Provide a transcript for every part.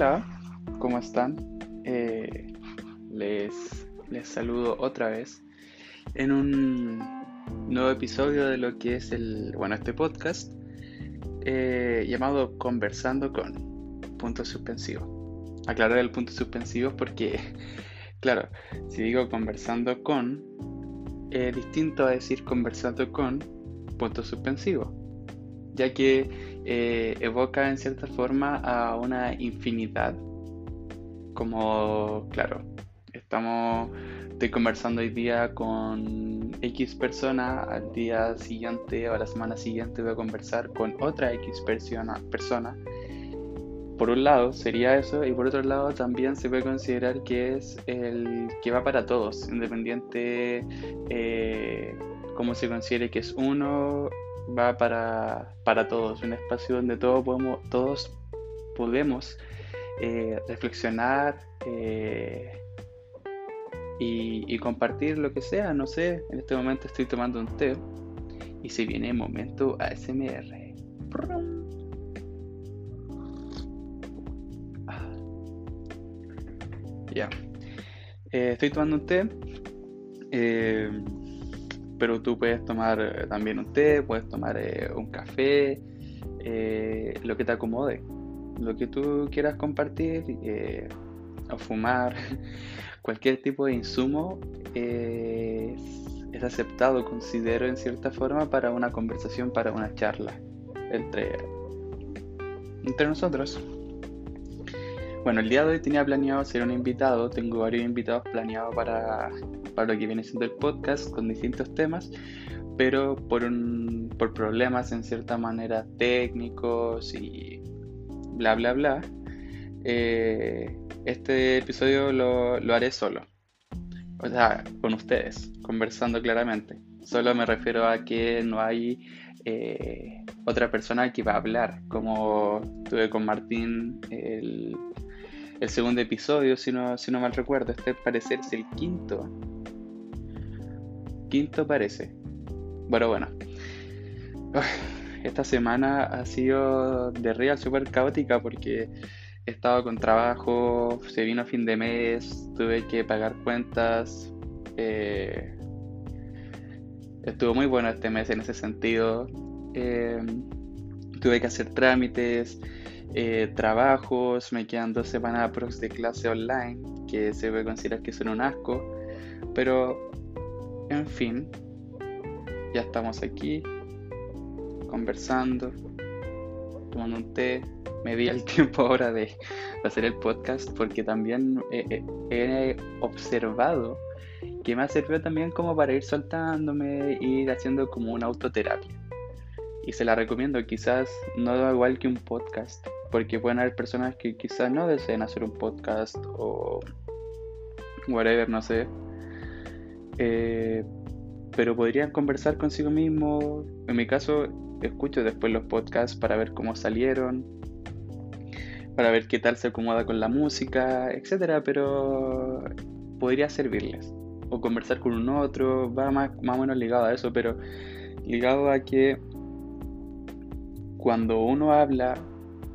Hola, ¿cómo están? Eh, les, les saludo otra vez en un nuevo episodio de lo que es el, bueno, este podcast eh, llamado Conversando con punto suspensivo. Aclarar el punto suspensivo porque, claro, si digo conversando con, es distinto a decir conversando con punto suspensivo, ya que eh, evoca en cierta forma a una infinidad. Como, claro, estamos, estoy conversando hoy día con X persona, al día siguiente o a la semana siguiente voy a conversar con otra X persona. persona. Por un lado sería eso y por otro lado también se puede considerar que es el que va para todos, independiente eh, como se considere que es uno va para, para todos, un espacio donde todos podemos, todos podemos eh, reflexionar eh, y, compartir lo que sea. No sé, en este momento estoy tomando un té y se viene el momento ASMR. Ah. Ya. Eh, estoy tomando un té pero tú puedes tomar eh, también un té, puedes tomar eh, un café, eh, lo que te acomode, lo que tú quieras compartir o fumar, cualquier tipo de insumo es, es, aceptado, considero en cierta forma para una conversación, para una charla entre, entre nosotros. Bueno, el día de hoy tenía planeado ser un invitado, tengo varios invitados planeados para, para lo que viene siendo el podcast con distintos temas, pero por, un, por problemas en cierta manera técnicos y bla, bla, bla, eh, este episodio lo, lo haré solo. O sea, con ustedes, conversando claramente. Solo me refiero a que no hay eh, otra persona que va a hablar, como tuve con Martín el el segundo episodio, si no, si no mal recuerdo. Este parece es el quinto. Quinto parece. Bueno, bueno. Esta semana ha sido de real súper caótica porque he estado con trabajo, se vino fin de mes, tuve que pagar cuentas. Eh, estuvo muy bueno este mes en ese sentido. Eh, tuve que hacer trámites, eh, trabajos, me quedan dos semanas de clase online, que se puede considerar que son un asco, pero en fin, ya estamos aquí conversando, tomando un té, me di el tiempo ahora de hacer el podcast porque también he observado que me ha servido también como para ir soltándome, ir haciendo como una autoterapia. Y se la recomiendo, quizás no da igual que un podcast, porque pueden haber personas que quizás no deseen hacer un podcast o whatever, no sé. Eh, pero podrían conversar consigo mismo. En mi caso, escucho después los podcasts para ver cómo salieron, para ver qué tal se acomoda con la música, etcétera. Pero podría servirles. O conversar con un otro, va más, más o menos ligado a eso, pero ligado a que cuando uno habla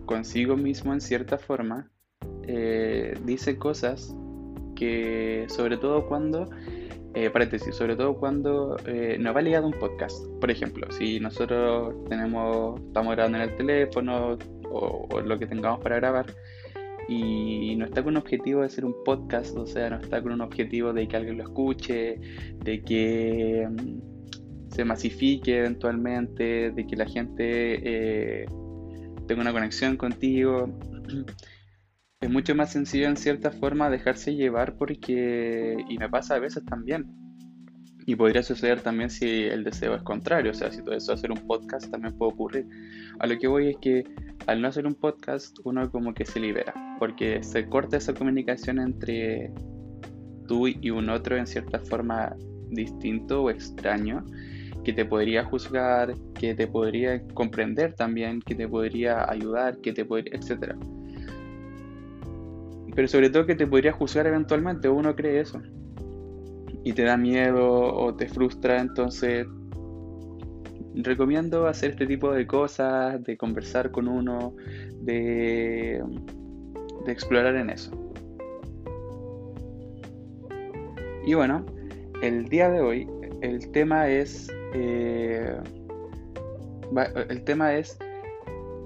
consigo mismo en cierta forma, eh, dice cosas que sobre todo cuando, eh, paréntesis, sobre todo cuando eh, nos va ligado un podcast. Por ejemplo, si nosotros tenemos, estamos grabando en el teléfono o, lo que tengamos para grabar y no está con un objetivo de ser un podcast, o sea, no está con un objetivo de que alguien lo escuche, de que mm, se masifique eventualmente, de que la gente tengo una conexión contigo. Es mucho más sencillo en cierta forma dejarse llevar porque, y me pasa a veces también, y podría suceder también si el deseo es contrario, o sea, si todo eso hacer un podcast también puede ocurrir. A lo que voy es que al no hacer un podcast uno como que se libera, porque se corta esa comunicación entre tú y un otro en cierta forma distinto o extraño que te podría juzgar, que te podría comprender también, que te podría ayudar, que te podría, etc. Pero sobre todo que te podría juzgar eventualmente, uno cree eso. Y te da miedo o te frustra, entonces recomiendo hacer este tipo de cosas, de conversar con uno, de, explorar en eso. Y bueno, el día de hoy el tema es eh, el tema es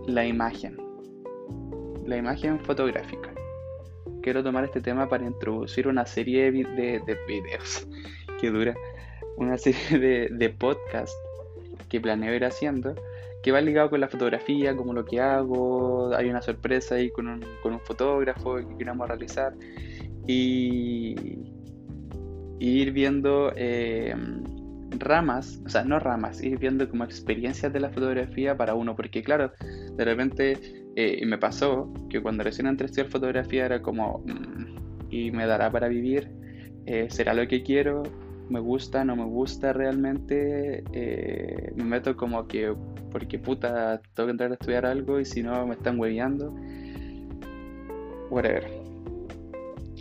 la imagen, la imagen fotográfica. Quiero tomar este tema para introducir una serie de, videos que dura, una serie de, de podcasts que planeo ir haciendo que va ligado con la fotografía, como lo que hago, hay una sorpresa ahí con un, con un fotógrafo que queremos realizar y, ir viendo eh, ramas, o sea, no ramas, ir viendo como experiencias de la fotografía para uno, porque claro, de repente eh, me pasó que cuando recién entré a estudiar fotografía era como, mm, y me dará para vivir, eh, será lo que quiero, me gusta, no me gusta realmente, me meto como que porque puta, tengo que entrar a estudiar algo y si no me están hueveando. Whatever.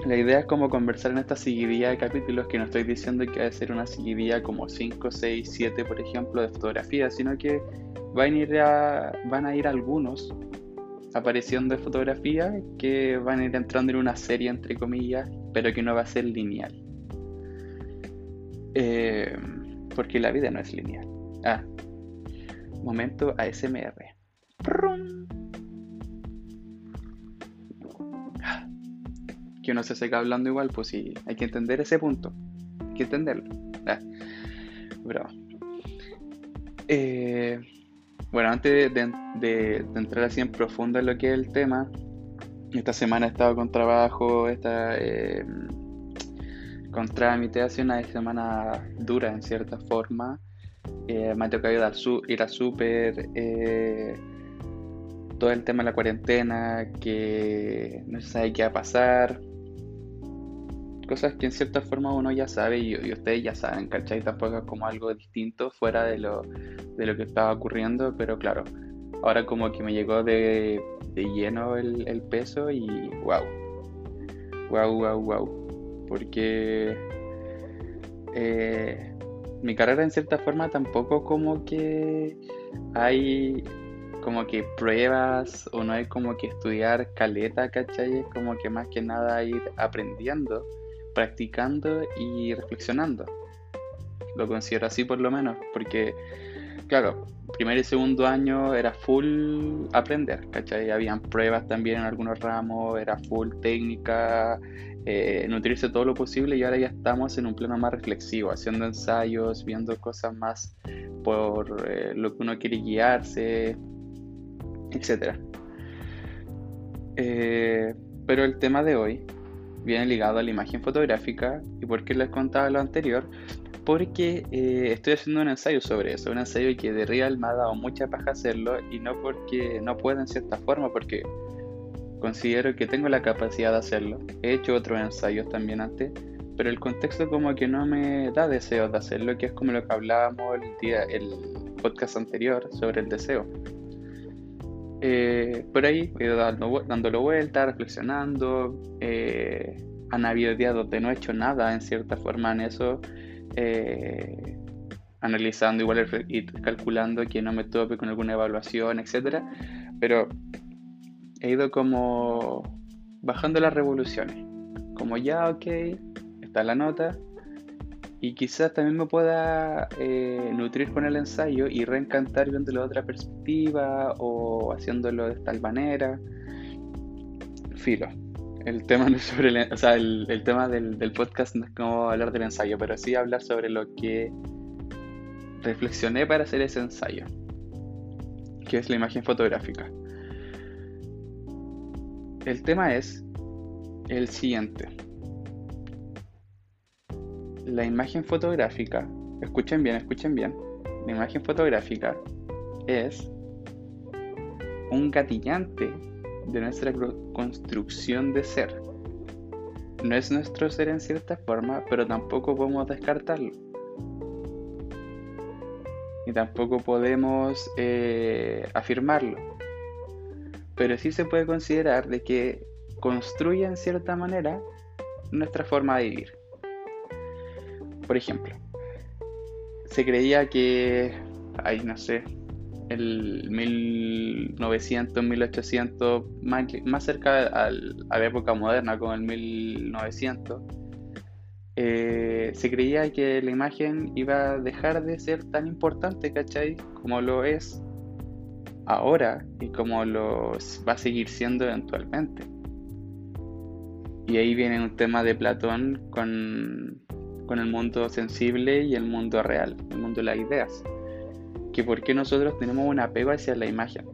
La idea es como conversar en esta seguidilla de capítulos que no estoy diciendo que va a ser una seguidilla como 5, 6, 7, por ejemplo, de fotografía, sino que van a ir, van a ir algunos apareciendo de fotografía que van a ir entrando en una serie, entre comillas, pero que no va a ser lineal. Eh, porque la vida no es lineal. Ah, Momento ASMR. Que uno se seca hablando igual, pues sí, hay que entender ese punto. Hay que entenderlo. Ah, eh, bueno, antes de, entrar así en profundo en lo que es el tema, esta semana he estado con trabajo, esta, eh, con trámite, hace una semana dura en cierta forma. Eh, me ha tocado ir, al a súper, eh, todo el tema de la cuarentena, que no se sabe qué va a pasar, cosas que en cierta forma uno ya sabe y, ustedes ya saben, ¿cachai? Tampoco es como algo distinto fuera de lo, de lo que estaba ocurriendo, pero claro, ahora como que me llegó de, lleno el, peso y wow, wow, wow, wow, porque... Eh, mi carrera en cierta forma tampoco como que hay como que pruebas o no hay como que estudiar caleta, ¿cachai? Es como que más que nada ir aprendiendo, practicando y reflexionando. Lo considero así por lo menos, porque claro, primer y segundo año era full aprender, ¿cachai? Habían pruebas también en algunos ramos, era full técnica, eh, nutrirse todo lo posible y ahora ya estamos en un plano más reflexivo, haciendo ensayos, viendo cosas más por eh, lo que uno quiere guiarse, etc. Eh, pero el tema de hoy viene ligado a la imagen fotográfica y por qué les contaba lo anterior, porque estoy haciendo un ensayo sobre eso, un ensayo que de real me ha dado mucha paja hacerlo y no porque no pueda en cierta forma, porque Considero que tengo la capacidad de hacerlo. He hecho otros ensayos también antes, pero el contexto como que no me da deseos de hacerlo, que es como lo que hablábamos el, día, el podcast anterior sobre el deseo. Eh, por ahí he ido dando, dándolo vuelta, reflexionando. Eh, han habido días donde no he hecho nada en cierta forma en eso. Eh, analizando igual y calculando que no me tope con alguna evaluación, etc. Pero he ido como bajando las revoluciones. Como ya, ok, está la nota. Y quizás también me pueda eh, nutrir con el ensayo y reencantar viéndolo de otra perspectiva o haciéndolo de tal manera. Filo. El tema no es sobre el, o sea, el, tema del, del, podcast no es como hablar del ensayo, pero sí hablar sobre lo que reflexioné para hacer ese ensayo, que es la imagen fotográfica. El tema es el siguiente. La imagen fotográfica, escuchen bien, escuchen bien, la imagen fotográfica es un gatillante de nuestra construcción de ser. No es nuestro ser en cierta forma, pero tampoco podemos descartarlo. Y tampoco podemos eh, afirmarlo pero sí se puede considerar de que construye en cierta manera nuestra forma de vivir. Por ejemplo, se creía que, ay, no sé, el 1900, 1800, más, cerca a la época moderna, como el 1900, eh, se creía que la imagen iba a dejar de ser tan importante, ¿cachai? Como lo es ahora y como lo va a seguir siendo eventualmente. Y ahí viene un tema de Platón con, con el mundo sensible y el mundo real, el mundo de las ideas que por qué nosotros tenemos un apego hacia la imagen.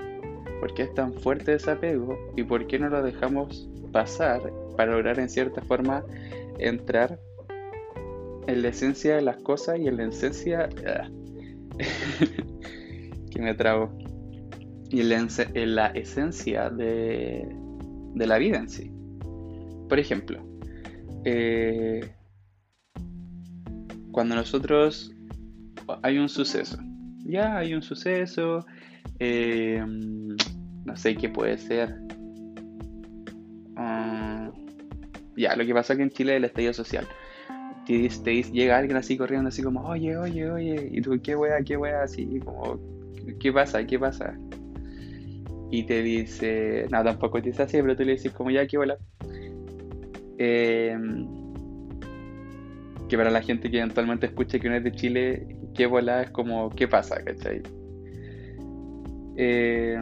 ¿Por qué es tan fuerte ese apego? ¿Y por qué no lo dejamos pasar para lograr en cierta forma entrar en la esencia de las cosas y en la esencia... Ah, que me trago. Y en la, esencia de, de, la vida en sí. Por ejemplo, eh, cuando nosotros hay un suceso ya hay un suceso, eh, no sé qué puede ser. Ah, ya, lo que pasa aquí en Chile el estallido social. Te, llega alguien así corriendo, así como, oye, oye, oye, y tú, qué wea, qué wea, así como, ¿qué pasa? ¿Qué pasa? Y te dice, no, tampoco te dice así, pero tú le dices, como, ya, qué bola. Eh, que para la gente que eventualmente escuche que no es de Chile, qué bola es como, ¿qué pasa? ¿cachai? Eh,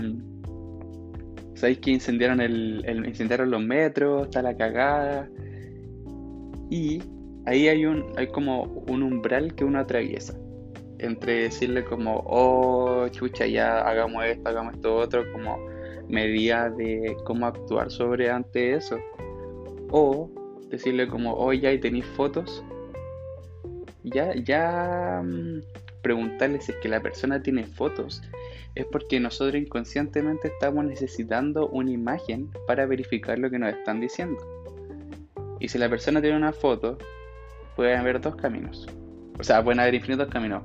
¿Sabéis que incendiaron, el, incendiaron los metros? Está la cagada. Y ahí hay, un, hay como un umbral que uno atraviesa. Entre decirle como, oh, chucha, ya hagamos esto, hagamos esto otro, como medida de cómo actuar sobre ante eso. O decirle como, oh, ya, y tenéis fotos ya, ya mm, preguntarle si es que la persona tiene fotos es porque nosotros inconscientemente estamos necesitando una imagen para verificar lo que nos están diciendo. Y si la persona tiene una foto, pueden haber dos caminos. O sea, pueden haber infinitos caminos.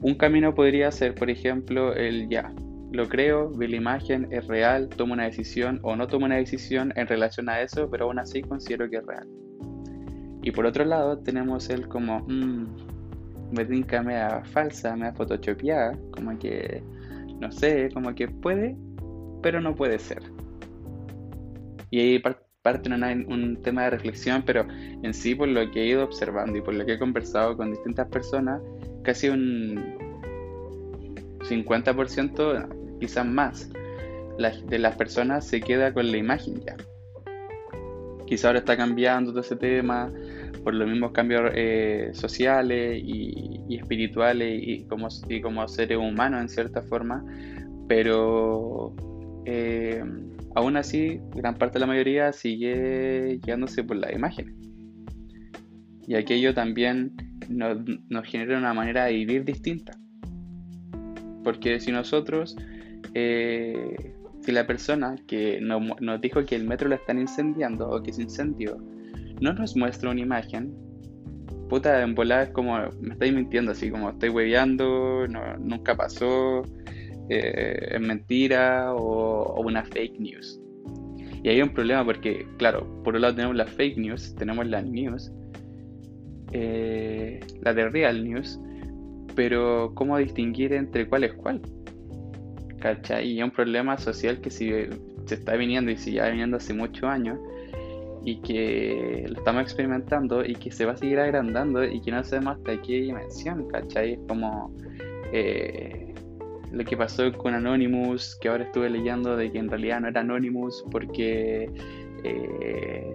Un camino podría ser, por ejemplo, el ya, lo creo, vi la imagen, es real, tomo una decisión o no tomo una decisión en relación a eso, pero aún así considero que es real. Y por otro lado tenemos el como, mmm, me tinca da falsa, da photoshopeada, como que, no sé, como que puede, pero no puede ser. Y ahí parte un, un tema de reflexión, pero en sí por lo que he ido observando y por lo que he conversado con distintas personas, casi un 50%, quizás más, de las personas se queda con la imagen ya. Quizá ahora está cambiando todo ese tema, por los mismos cambios eh, sociales y, espirituales y como, como seres humanos en cierta forma, pero eh, aún así gran parte de la mayoría sigue guiándose por las imágenes. Y aquello también nos, genera una manera de vivir distinta. Porque si nosotros, eh, si la persona que nos, nos, dijo que el metro lo están incendiando o que se incendió, no nos muestra una imagen, puta, en volada es como, me estáis mintiendo, así como estoy hueveando, nunca pasó, eh, es mentira o, una fake news. Y hay un problema porque, claro, por un lado tenemos las fake news, tenemos las news, eh, la de real news, pero ¿cómo distinguir entre cuál es cuál? ¿Cachai? Y es un problema social que si se está viniendo y si ya viniendo hace muchos años, y que lo estamos experimentando y que se va a seguir agrandando y que no sabemos hasta qué dimensión, ¿cachai? Es como eh, lo que pasó con Anonymous, que ahora estuve leyendo de que en realidad no era Anonymous porque... Eh,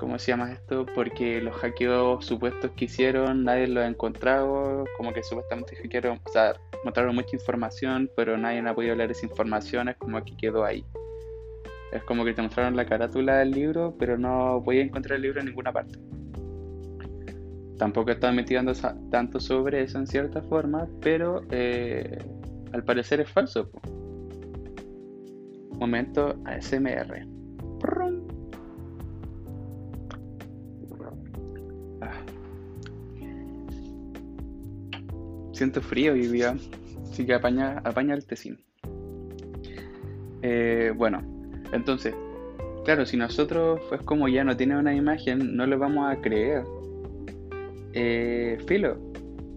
¿Cómo se llama esto? Porque los hackeos supuestos que hicieron nadie los ha encontrado, como que supuestamente hackearon, o sea, mostraron mucha información, pero nadie ha podido leer esa información, es como que quedó ahí. Es como que te mostraron la carátula del libro, pero no podía encontrar el libro en ninguna parte. Tampoco estaba investigando tanto sobre eso en cierta forma, pero eh, al parecer es falso. Momento ASMR. Siento frío y día, así que apaña, apaña el tecino. Eh, bueno, entonces, claro, si nosotros, pues como ya no tiene una imagen, no lo vamos a creer. Eh, filo,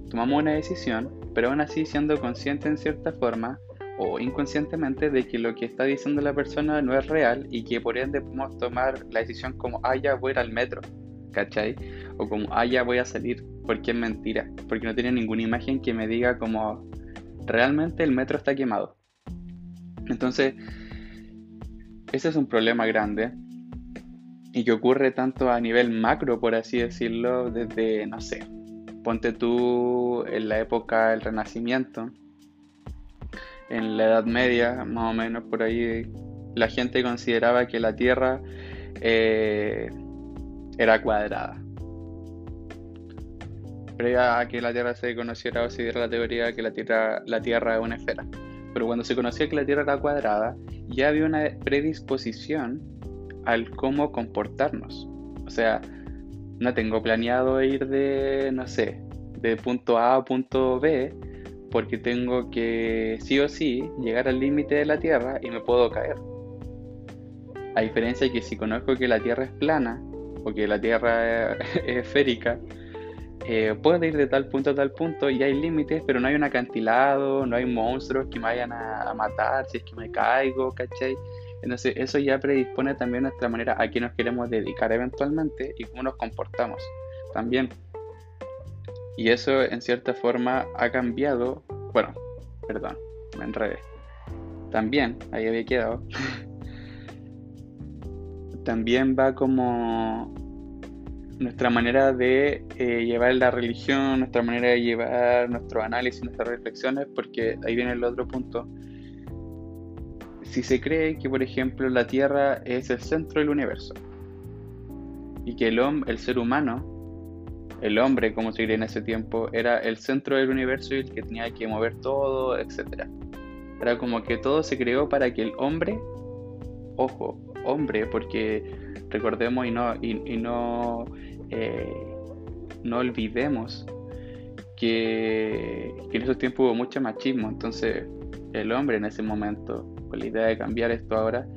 tomamos una decisión pero aún así siendo consciente en cierta forma o inconscientemente de que lo que está diciendo la persona no es real y que por ende podemos tomar la decisión como, ah, ya voy al metro, ¿cachai? O como, ah, ya voy a salir, porque es mentira, porque no tiene ninguna imagen que me diga como, realmente el metro está quemado. Entonces, ese es un problema grande y que ocurre tanto a nivel macro, por así decirlo, desde, no sé, ponte tú en la época del Renacimiento, en la Edad Media, más o menos por ahí, la gente consideraba que la Tierra eh, era cuadrada. Previa a que la Tierra se conociera o se diera la teoría de que la Tierra, la tierra es una esfera. Pero cuando se conocía que la Tierra era cuadrada, ya había una predisposición al cómo comportarnos. O sea, no tengo planeado ir de, no sé, de punto A a punto B, porque tengo que sí o sí llegar al límite de la Tierra y me puedo caer. A diferencia de que si conozco que la Tierra es plana o que la Tierra es esférica, eh, ir de tal punto a tal punto y hay límites, pero no hay un acantilado, no hay monstruos que me vayan a, matar si es que me caigo, ¿cachai? Entonces eso ya predispone también nuestra manera a qué nos queremos dedicar eventualmente y cómo nos comportamos también. Y eso en cierta forma ha cambiado, bueno, perdón, me enredé. También, ahí había quedado. también va como nuestra manera de eh, llevar la religión, nuestra manera de llevar nuestro análisis, nuestras reflexiones, porque ahí viene el otro punto. Si se cree que, por ejemplo, la Tierra es el centro del universo y que el, el ser humano el hombre, como se diría en ese tiempo, era el centro del universo y el que tenía que mover todo, etc. Era como que todo se creó para que el hombre, ojo, hombre, porque recordemos y no, y, no, eh, no olvidemos que, en esos tiempos hubo mucho machismo, entonces el hombre en ese momento, con la idea de cambiar esto ahora,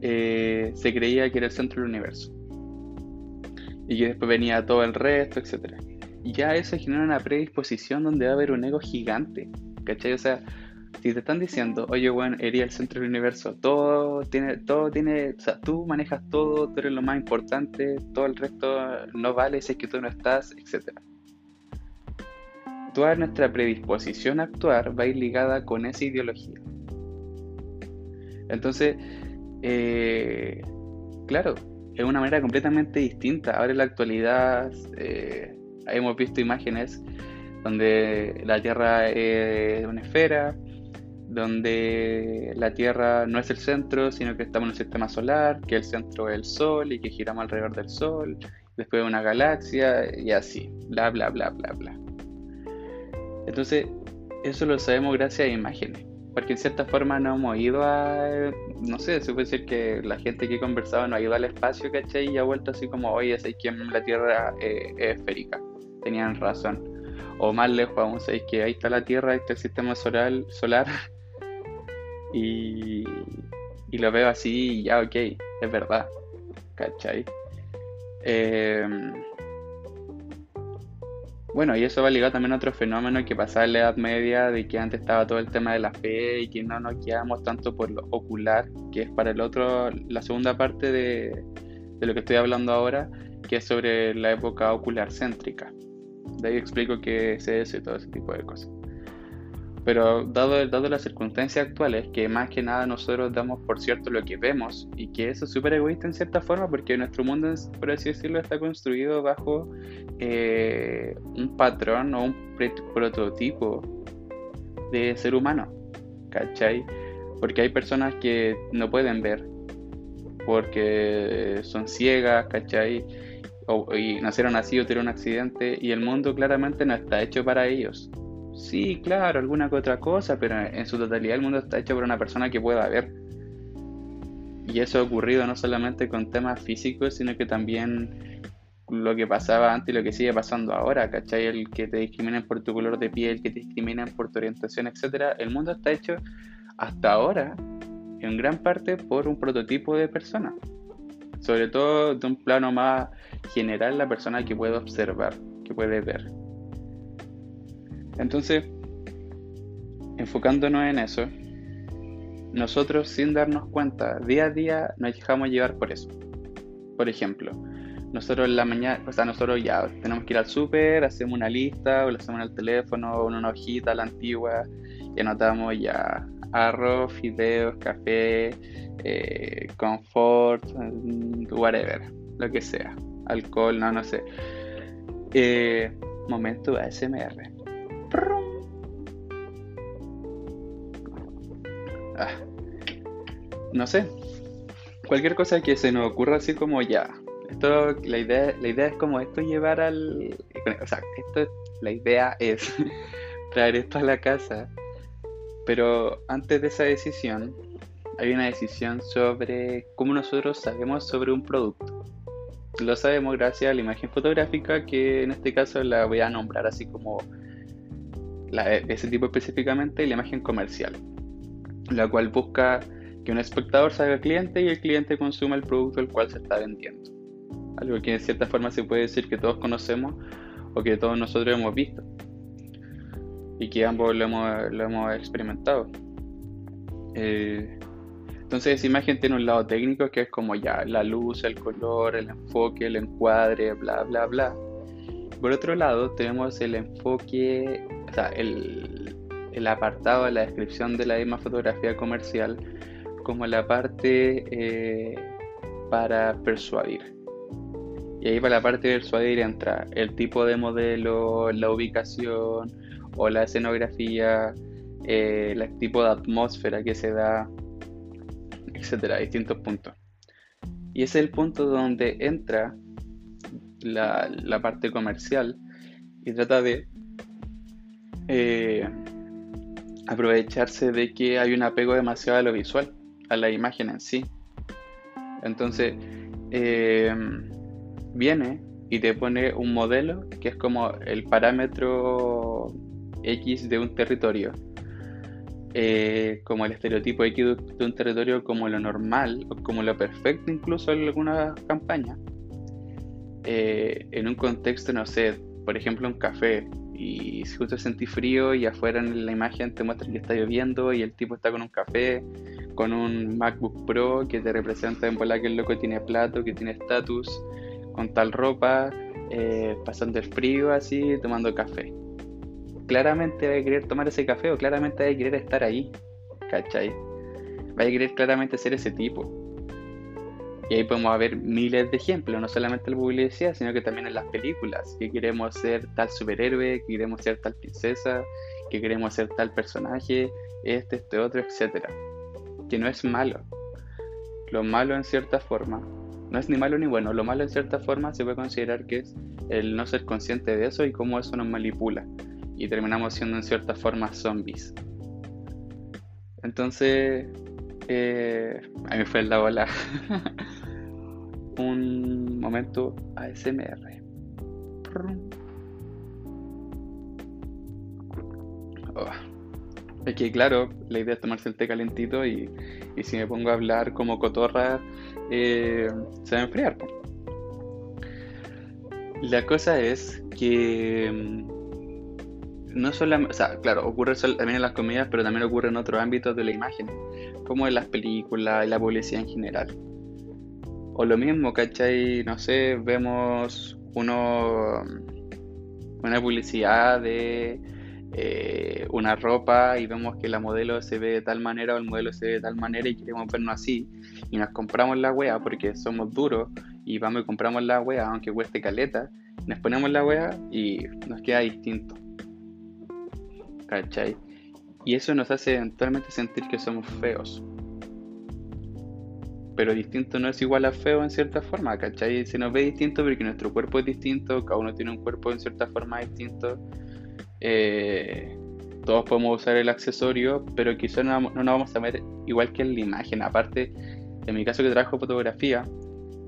eh, se creía que era el centro del universo y que después venía todo el resto, etc. Ya eso genera una predisposición donde va a haber un ego gigante, ¿cachai? O sea, si te están diciendo, oye, bueno, eres el centro del universo, todo tiene, todo tiene, o sea, tú manejas todo, tú eres lo más importante, todo el resto no vale si es que tú no estás, etc. Toda nuestra predisposición a actuar va a ir ligada con esa ideología. Entonces, eh, claro, es una manera completamente distinta. Ahora en la actualidad eh, hemos visto imágenes donde la Tierra es una esfera, donde la Tierra no es el centro, sino que estamos en un sistema solar, que el centro es el Sol y que giramos alrededor del Sol, después una galaxia y así, bla, bla, bla, bla, bla. Entonces, eso lo sabemos gracias a imágenes porque en cierta forma no hemos ido a, no sé, se puede decir que la gente que he conversado no ha ido al espacio, ¿cachai? Y ha vuelto así como, oye, sé que la Tierra eh, es esférica, tenían razón. O más lejos aún, sabéis que ahí está la Tierra, ahí está el sistema solar, solar y, y lo veo así y ya, ok, es verdad, ¿cachai? Eh, bueno, y eso va ligado también a otro fenómeno que pasaba en la Edad Media, de que antes estaba todo el tema de la fe y que no nos guiamos tanto por lo ocular, que es para el otro, la segunda parte de, de lo que estoy hablando ahora, que es sobre la época ocular céntrica. De ahí explico qué es eso y todo ese tipo de cosas. Pero dado, dado las circunstancias actuales, que más que nada nosotros damos por cierto lo que vemos, y que eso es súper egoísta en cierta forma, porque nuestro mundo, por así decirlo, está construido bajo eh, un patrón o un prototipo de ser humano, ¿cachai? Porque hay personas que no pueden ver, porque son ciegas, ¿cachai? O, y nacieron así o tuvieron un accidente, y el mundo claramente no está hecho para ellos Sí, claro, alguna que otra cosa, pero en su totalidad el mundo está hecho por una persona que pueda ver. Y eso ha ocurrido no solamente con temas físicos, sino que también lo que pasaba antes y lo que sigue pasando ahora, ¿cachai? El que te discriminen por tu color de piel, que te discriminen por tu orientación, etcétera. El mundo está hecho hasta ahora, en gran parte, por un prototipo de persona. Sobre todo de un plano más general, la persona que puede observar, que puede ver. Entonces, enfocándonos en eso, nosotros sin darnos cuenta, día a día nos dejamos llevar por eso. Por ejemplo, nosotros en la mañana, o sea, nosotros ya tenemos que ir al súper, hacemos una lista, o lo hacemos en el teléfono, en una hojita, la antigua, y anotamos ya arroz, fideos, café, eh, confort, whatever, lo que sea, alcohol, no, no sé. Eh, momento ASMR. Ah, no sé. Cualquier cosa que se nos ocurra así como ya. Esto, la idea, la idea es como esto llevar al. O sea, esto, la idea es traer esto a la casa. Pero antes de esa decisión, hay una decisión sobre cómo nosotros sabemos sobre un producto. Lo sabemos gracias a la imagen fotográfica, que en este caso la voy a nombrar así como la, ese tipo específicamente, la imagen comercial la cual busca que un espectador salga cliente y el cliente consuma el producto el cual se está vendiendo. Algo que en cierta forma se puede decir que todos conocemos o que todos nosotros hemos visto y que ambos lo hemos, experimentado. Eh, entonces esa imagen tiene un lado técnico que es como ya la luz, el color, el enfoque, el encuadre, bla, bla, bla. Por otro lado tenemos el enfoque, el apartado de la descripción de la misma fotografía comercial como la parte eh, para persuadir. Y ahí para la parte de persuadir entra el tipo de modelo, la ubicación o la escenografía, eh, el tipo de atmósfera que se da, etcétera, distintos puntos. Y ese es el punto donde entra la, parte comercial y trata de eh, aprovecharse de que hay un apego demasiado a lo visual, a la imagen en sí. Entonces, eh, viene y te pone un modelo que es como el parámetro X de un territorio. Eh, como el estereotipo X de un territorio como lo normal o como lo perfecto incluso en alguna campaña. En un contexto, no sé, por ejemplo un café, y si justo sentí frío y afuera en la imagen te muestran que está lloviendo y el tipo está con un café, con un MacBook Pro que te representa en bola que el loco tiene plato, que tiene estatus, con tal ropa, eh, pasando el frío así, tomando café. Claramente va a querer tomar ese café o claramente va a querer estar ahí, ¿cachai? Va a querer claramente ser ese tipo. Y ahí podemos ver miles de ejemplos, no solamente en la publicidad, sino que también en las películas, que queremos ser tal superhéroe, que queremos ser tal princesa, que queremos ser tal personaje, este, este otro, etcétera. Que no es malo. Lo malo en cierta forma, no es ni malo ni bueno, lo malo en cierta forma se puede considerar que es el no ser consciente de eso y cómo eso nos manipula. Y terminamos siendo en cierta forma zombies. Entonces, eh, a mí fue la bola. Un momento ASMR. Oh. Es que claro, la idea es tomarse el té calentito y, si me pongo a hablar como cotorra, eh, se va a enfriar. La cosa es que mm, no solamente, o sea, claro, ocurre también en las comedias, pero también ocurre en otros ámbitos de la imagen como en las películas y la publicidad en general. O lo mismo, ¿cachai? No sé, vemos uno una publicidad de eh, una ropa y vemos que la modelo se ve de tal manera o el modelo se ve de tal manera y queremos vernos así y nos compramos la wea porque somos duros y vamos y compramos la wea aunque cueste caleta, nos ponemos la wea y nos queda distinto. ¿Cachai? Y eso nos hace eventualmente sentir que somos feos. Pero distinto no es igual a feo en cierta forma, ¿cachai? Se nos ve distinto porque nuestro cuerpo es distinto, cada uno tiene un cuerpo en cierta forma distinto. Eh, todos podemos usar el accesorio, pero quizás no, no, nos vamos a ver igual que en la imagen. Aparte, en mi caso que trabajo fotografía,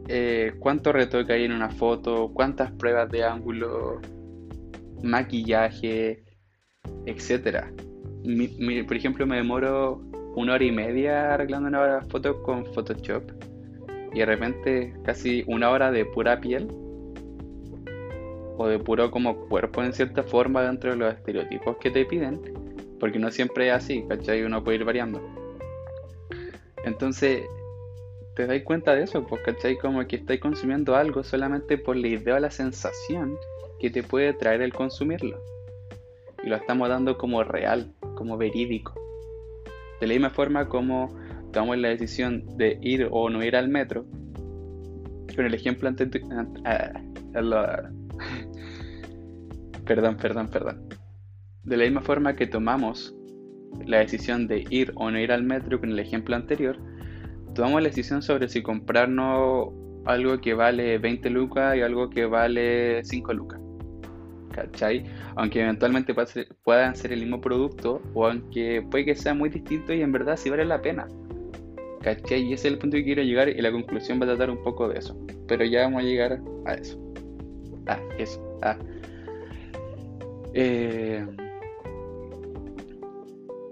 eh, cuánto retoque hay en una foto, cuántas pruebas de ángulo, maquillaje, etcétera por ejemplo, me demoro una hora y media arreglando una foto con Photoshop y de repente casi una hora de pura piel o de puro como cuerpo en cierta forma dentro de los estereotipos que te piden Porque no siempre es así, ¿cachai? Uno puede ir variando. Entonces, te dais cuenta de eso, pues, ¿cachai? Como que estáis consumiendo algo solamente por la idea o la sensación que te puede traer el consumirlo. Y lo estamos dando como real, como verídico. De la misma forma como tomamos la decisión de ir o no ir al metro, con el ejemplo antes perdón, perdón, perdón. De la misma forma que tomamos la decisión de ir o no ir al metro con el ejemplo anterior, tomamos la decisión sobre si comprarnos algo que vale 20 lucas y algo que vale 5 lucas. ¿Cachai? Aunque eventualmente puedan ser el mismo producto o aunque puede que sea muy distinto y en verdad sí vale la pena. ¿Cachai? Y ese es el punto que quiero llegar y la conclusión va a tratar un poco de eso. Pero ya vamos a llegar a eso. Ah, eso. Ah.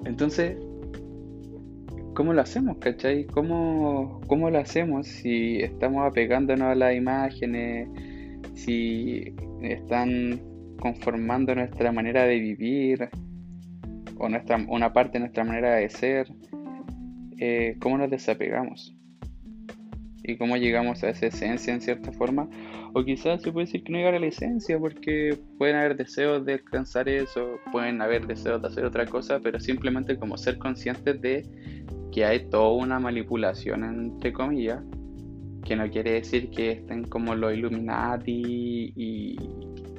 Entonces, ¿cómo lo hacemos, cachai? ¿Cómo, ¿Cómo lo hacemos si estamos apegándonos a las imágenes? Si están conformando nuestra manera de vivir o nuestra, una parte de nuestra manera de ser. Eh, ¿Cómo nos desapegamos? ¿Y cómo llegamos a esa esencia en cierta forma? O quizás se puede decir que no llega a la esencia porque pueden haber deseos de alcanzar eso, pueden haber deseos de hacer otra cosa, pero simplemente como ser conscientes de que hay toda una manipulación, entre comillas, que no quiere decir que estén como los Illuminati y,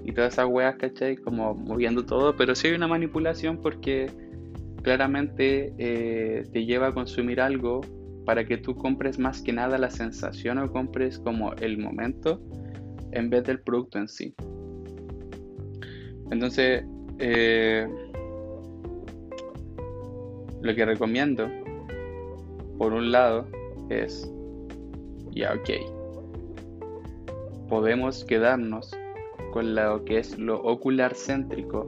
y todas esas weas, ¿cachai? Como moviendo todo, pero sí hay una manipulación porque claramente eh, te lleva a consumir algo para que tú compres más que nada la sensación o compres como el momento en vez del producto en sí. Entonces, eh, lo que recomiendo, por un lado, es, ya, ok, podemos quedarnos con lo que es lo ocular céntrico.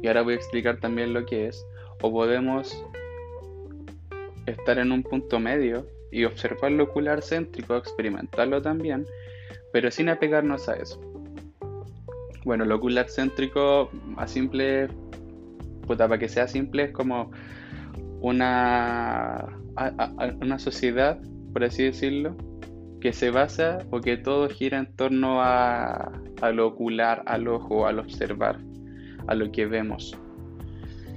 Y ahora voy a explicar también lo que es. O podemos estar en un punto medio y observar lo ocular céntrico, experimentarlo también, pero sin apegarnos a eso. Bueno, lo ocular céntrico, a simple, puta, para que sea simple, es como una, una sociedad, por así decirlo, que se basa o que todo gira en torno a, lo ocular, al ojo, al observar, a lo que vemos.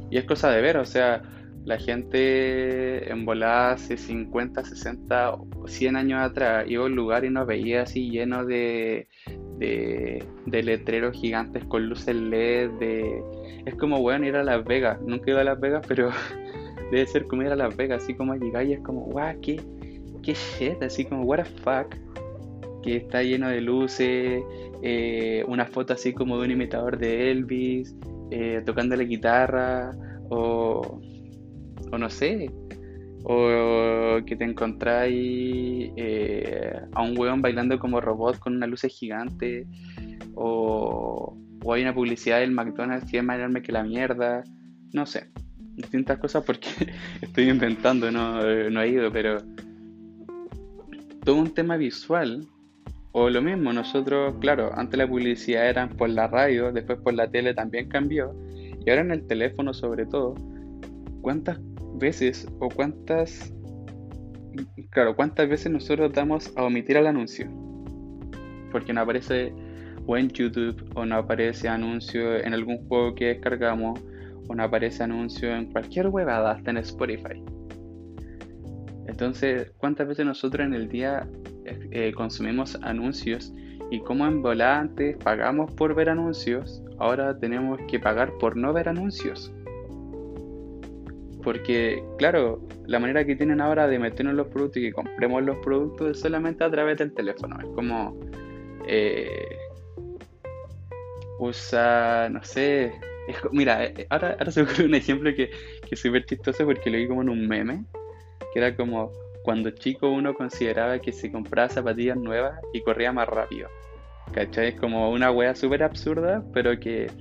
Y es cosa de ver, o sea, la gente en volada hace 50, 60, 100 años atrás iba a un lugar y nos veía así lleno de, de, letreros gigantes con luces LED. De... Es como, bueno, ir a Las Vegas. Nunca he ido a Las Vegas, pero debe ser como ir a Las Vegas. Así como llegar y es como, guau, qué, qué shit. Así como, what the fuck. Que está lleno de luces. Eh, una foto así como de un imitador de Elvis. Eh, tocando la guitarra. O o no sé, o que te encontráis eh, a un weón bailando como robot con una luz gigante, o, o, hay una publicidad del McDonald's que es más enorme que la mierda, no sé, distintas cosas porque estoy inventando, no, no he ido, pero todo un tema visual, o lo mismo, nosotros, claro, antes la publicidad era por la radio, después por la tele también cambió, y ahora en el teléfono sobre todo, ¿cuántas veces o cuántas, claro, cuántas veces nosotros damos a omitir el anuncio. Porque no aparece o en YouTube o no aparece anuncio en algún juego que descargamos o no aparece anuncio en cualquier huevada, hasta en Spotify. Entonces, ¿cuántas veces nosotros en el día eh, consumimos anuncios y como en volantes pagamos por ver anuncios, ahora tenemos que pagar por no ver anuncios? Porque, claro, la manera que tienen ahora de meternos los productos y que compremos los productos es solamente a través del teléfono. Es como. Eh, usa, no sé. mira, eh, ahora, ahora se me ocurre un ejemplo que, que es súper chistoso porque lo vi como en un meme. Que era como cuando chico uno consideraba que se compraba zapatillas nuevas y corría más rápido. ¿Cachai? Es como una wea súper absurda, pero que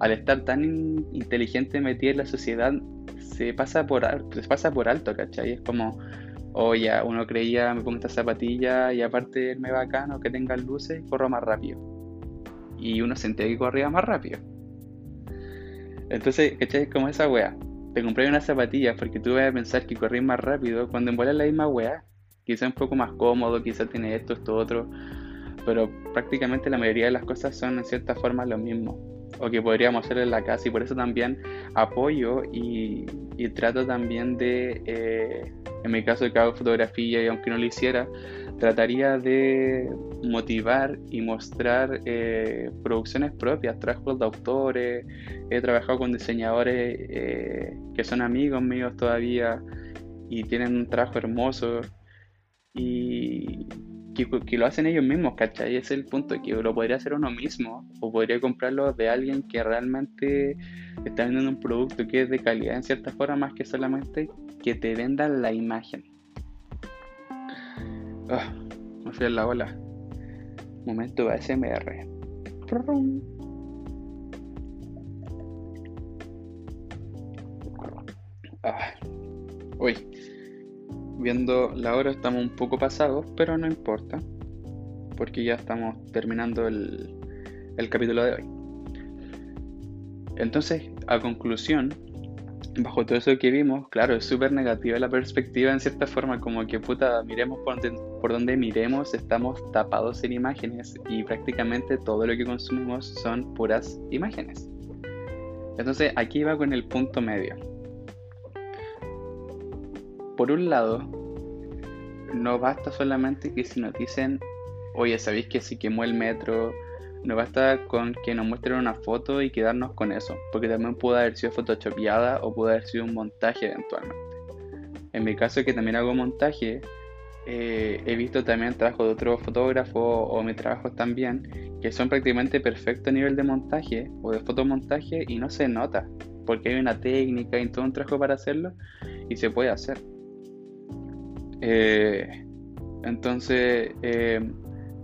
al estar tan inteligente metida en la sociedad se pasa por, se pasa por alto, ¿cachai? Es como, oh ya, uno creía, me pongo esta zapatilla y aparte me bacano que tenga luces, corro más rápido. Y uno sentía que corría más rápido. Entonces, ¿cachai? Es como esa wea. Te compré unas zapatillas porque tú vas a pensar que corres más rápido cuando en la misma wea. Quizá un poco más cómodo, quizá tiene esto, esto, otro. Pero prácticamente la mayoría de las cosas son en cierta forma lo mismo o que podríamos hacer en la casa y por eso también apoyo y, trato también de, eh, en mi caso que hago fotografía y aunque no lo hiciera, trataría de motivar y mostrar eh, producciones propias, trabajos de autores, he trabajado con diseñadores eh, que son amigos míos todavía y tienen un trabajo hermoso y, que, lo hacen ellos mismos, ¿cachai? Ese es el punto, que lo podría hacer uno mismo o podría comprarlo de alguien que realmente está vendiendo un producto que es de calidad en cierta forma, más que solamente que te vendan la imagen. Ah, me fui a la ola. Momento ASMR. Ah. Uy, viendo la hora estamos un poco pasados, pero no importa, porque ya estamos terminando el, capítulo de hoy. Entonces, a conclusión, bajo todo eso que vimos, claro, es súper negativa la perspectiva en cierta forma, como que puta, miremos por donde, por donde miremos, estamos tapados en imágenes y prácticamente todo lo que consumimos son puras imágenes. Entonces, aquí va con el punto medio por un lado, no basta solamente que si nos dicen, oye, ¿sabéis que si quemó el metro? No basta con que nos muestren una foto y quedarnos con eso, porque también pudo haber sido photoshopeada o pudo haber sido un montaje eventualmente. En mi caso, que también hago montaje, eh, he visto también trabajo de otros fotógrafos o mis trabajos también, que son prácticamente perfecto a nivel de montaje o de fotomontaje y no se nota, porque hay una técnica y todo un trabajo para hacerlo y se puede hacer. Eh, entonces, eh,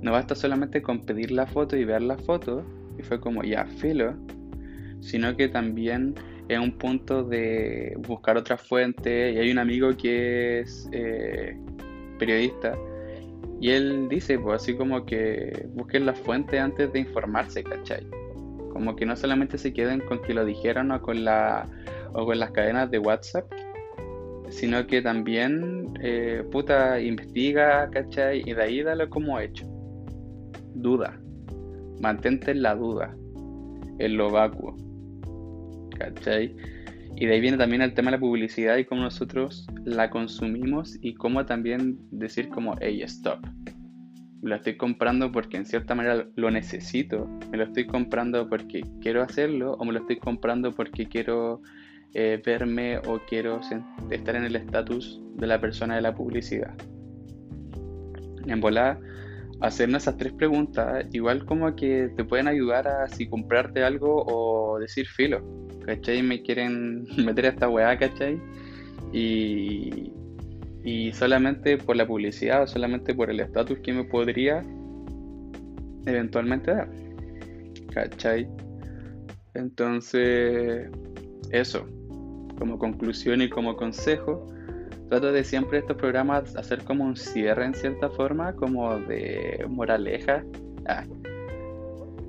no basta solamente con pedir la foto y ver la foto, y fue como ya filo, sino que también es un punto de buscar otra fuente. Y hay un amigo que es eh, periodista, y él dice, pues así como que busquen la fuente antes de informarse, ¿cachai? Como que no solamente se queden con que lo dijeron o con, la, o con las cadenas de WhatsApp, sino que también, eh, puta, investiga, ¿cachai? Y de ahí dale como hecho. Duda. Mantente en la duda, en lo vacuo, ¿cachai? Y de ahí viene también el tema de la publicidad y cómo nosotros la consumimos y cómo también decir como, hey, stop. Lo estoy comprando porque en cierta manera lo necesito. Me lo estoy comprando porque quiero hacerlo o me lo estoy comprando porque quiero eh, verme o quiero estar en el estatus de la persona de la publicidad. En volar, hacernos esas tres preguntas, igual como que te pueden ayudar a si comprarte algo o decir filo, ¿cachai? Me quieren meter a esta weá, ¿cachai? Y, y solamente por la publicidad o solamente por el estatus que me podría eventualmente dar, ¿cachai? Entonces, eso como conclusión y como consejo, trato de siempre estos programas hacer como un cierre en cierta forma, como de moraleja. Ah,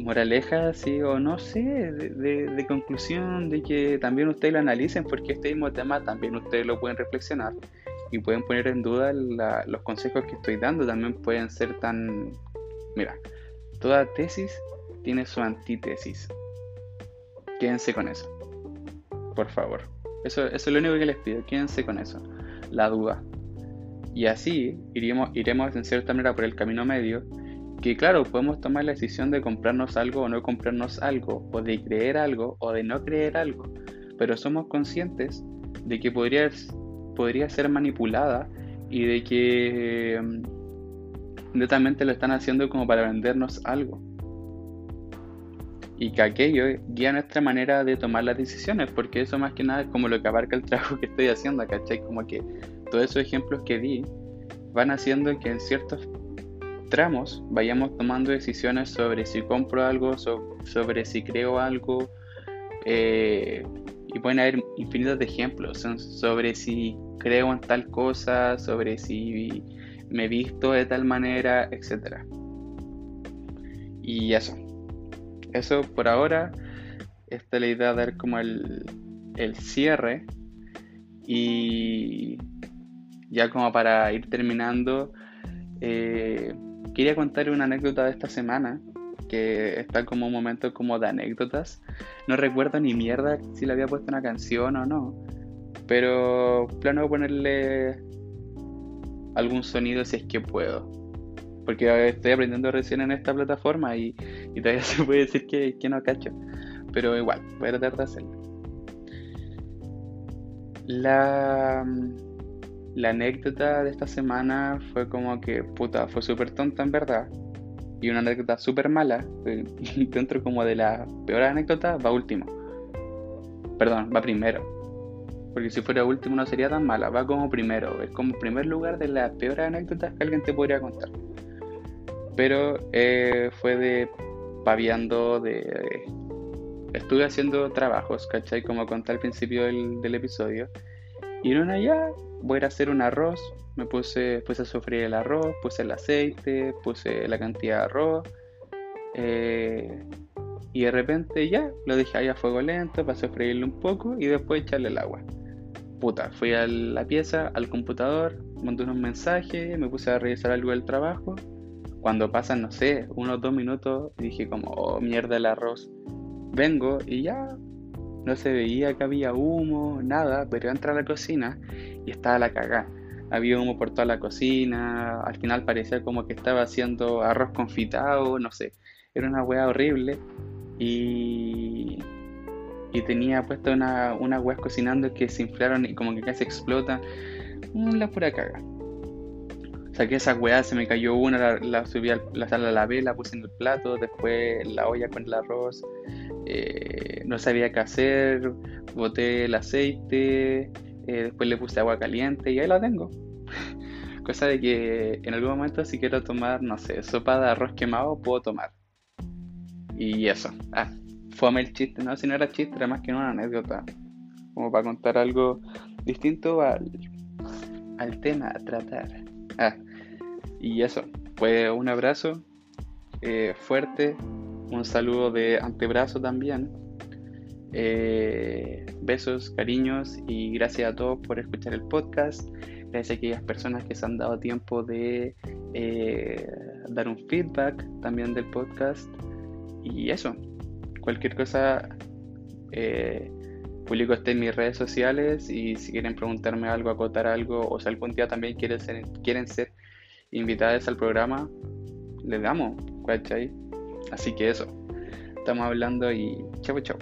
moraleja, sí o no sé, de, conclusión, de que también ustedes lo analicen, porque este mismo tema también ustedes lo pueden reflexionar y pueden poner en duda los consejos que estoy dando, también pueden ser tan... Mira, toda tesis tiene su antítesis. Quédense con eso, por favor. Eso, es lo único que les pido, quédense con eso, la duda. Y así iremos, en cierta manera por el camino medio, que claro, podemos tomar la decisión de comprarnos algo o no comprarnos algo, o de creer algo o de no creer algo, pero somos conscientes de que podría, podría ser manipulada y de que mm, netamente lo están haciendo como para vendernos algo y que aquello guía nuestra manera de tomar las decisiones, porque eso más que nada es como lo que abarca el trabajo que estoy haciendo, ¿cachai? Como que todos esos ejemplos que di van haciendo que en ciertos tramos vayamos tomando decisiones sobre si compro algo, sobre si creo algo, eh, y pueden haber infinitos de ejemplos sobre si creo en tal cosa, sobre si me visto de tal manera, etc. Y eso, eso por ahora. esta es la idea de dar como el, el cierre y ya como para ir terminando, eh, quería contar una anécdota de esta semana, que está como un momento como de anécdotas. No recuerdo ni mierda si le había puesto una canción o no, pero plano ponerle algún sonido si es que puedo. Porque estoy aprendiendo recién en esta plataforma y, todavía se puede decir que, no cacho. Pero igual, voy a tratar de hacerlo. La, la anécdota de esta semana fue como que, puta, fue súper tonta en verdad. Y una anécdota súper mala, dentro como de la peor anécdota, va último. Perdón, va primero. Porque si fuera último no sería tan mala, va como primero. Es como primer lugar de las peores anécdotas que alguien te podría contar. Pero eh, fue de paviando, de estuve haciendo trabajos, ¿cachai? Como conté al principio del, episodio. Y en una ya voy a ir hacer un arroz. Me puse, puse a sofreír el arroz, puse el aceite, puse la cantidad de arroz. Eh, y de repente ya lo dejé ahí a fuego lento para sofreírlo un poco y después echarle el agua. Puta, fui a la pieza, al computador, monté unos mensajes, me puse a revisar algo del trabajo. Cuando pasan, no sé, unos dos minutos, dije como, oh, mierda el arroz vengo y ya no se veía que había humo, nada, pero entra a la cocina y estaba la cagada. Había humo por toda la cocina, al final parecía como que estaba haciendo arroz confitado, no sé. Era una weá horrible y, y tenía puesto una, una weas cocinando que se inflaron y como que casi explotan. Mm, la pura caga. Saqué esa weá, se me cayó una, la, la subí a la sala, la lavé, la puse en el plato, después la olla con el arroz, eh, no sabía qué hacer, boté el aceite, eh, después le puse agua caliente y ahí la tengo. Cosa de que en algún momento si quiero tomar, no sé, sopa de arroz quemado, puedo tomar. Y eso. Ah, fome el chiste, no, si no era chiste, era más que una anécdota. Como para contar algo distinto al, al tema a tratar. Ah, y eso, pues un abrazo eh, fuerte, un saludo de antebrazo también. Eh, besos, cariños y gracias a todos por escuchar el podcast. Gracias a aquellas personas que se han dado tiempo de eh, dar un feedback también del podcast. Y eso, cualquier cosa, eh, publico este en mis redes sociales y si quieren preguntarme algo, acotar algo o si algún día también quieren quieren ser invitadas al programa, les damos, ¿cachai? Así que eso, estamos hablando y chau chau.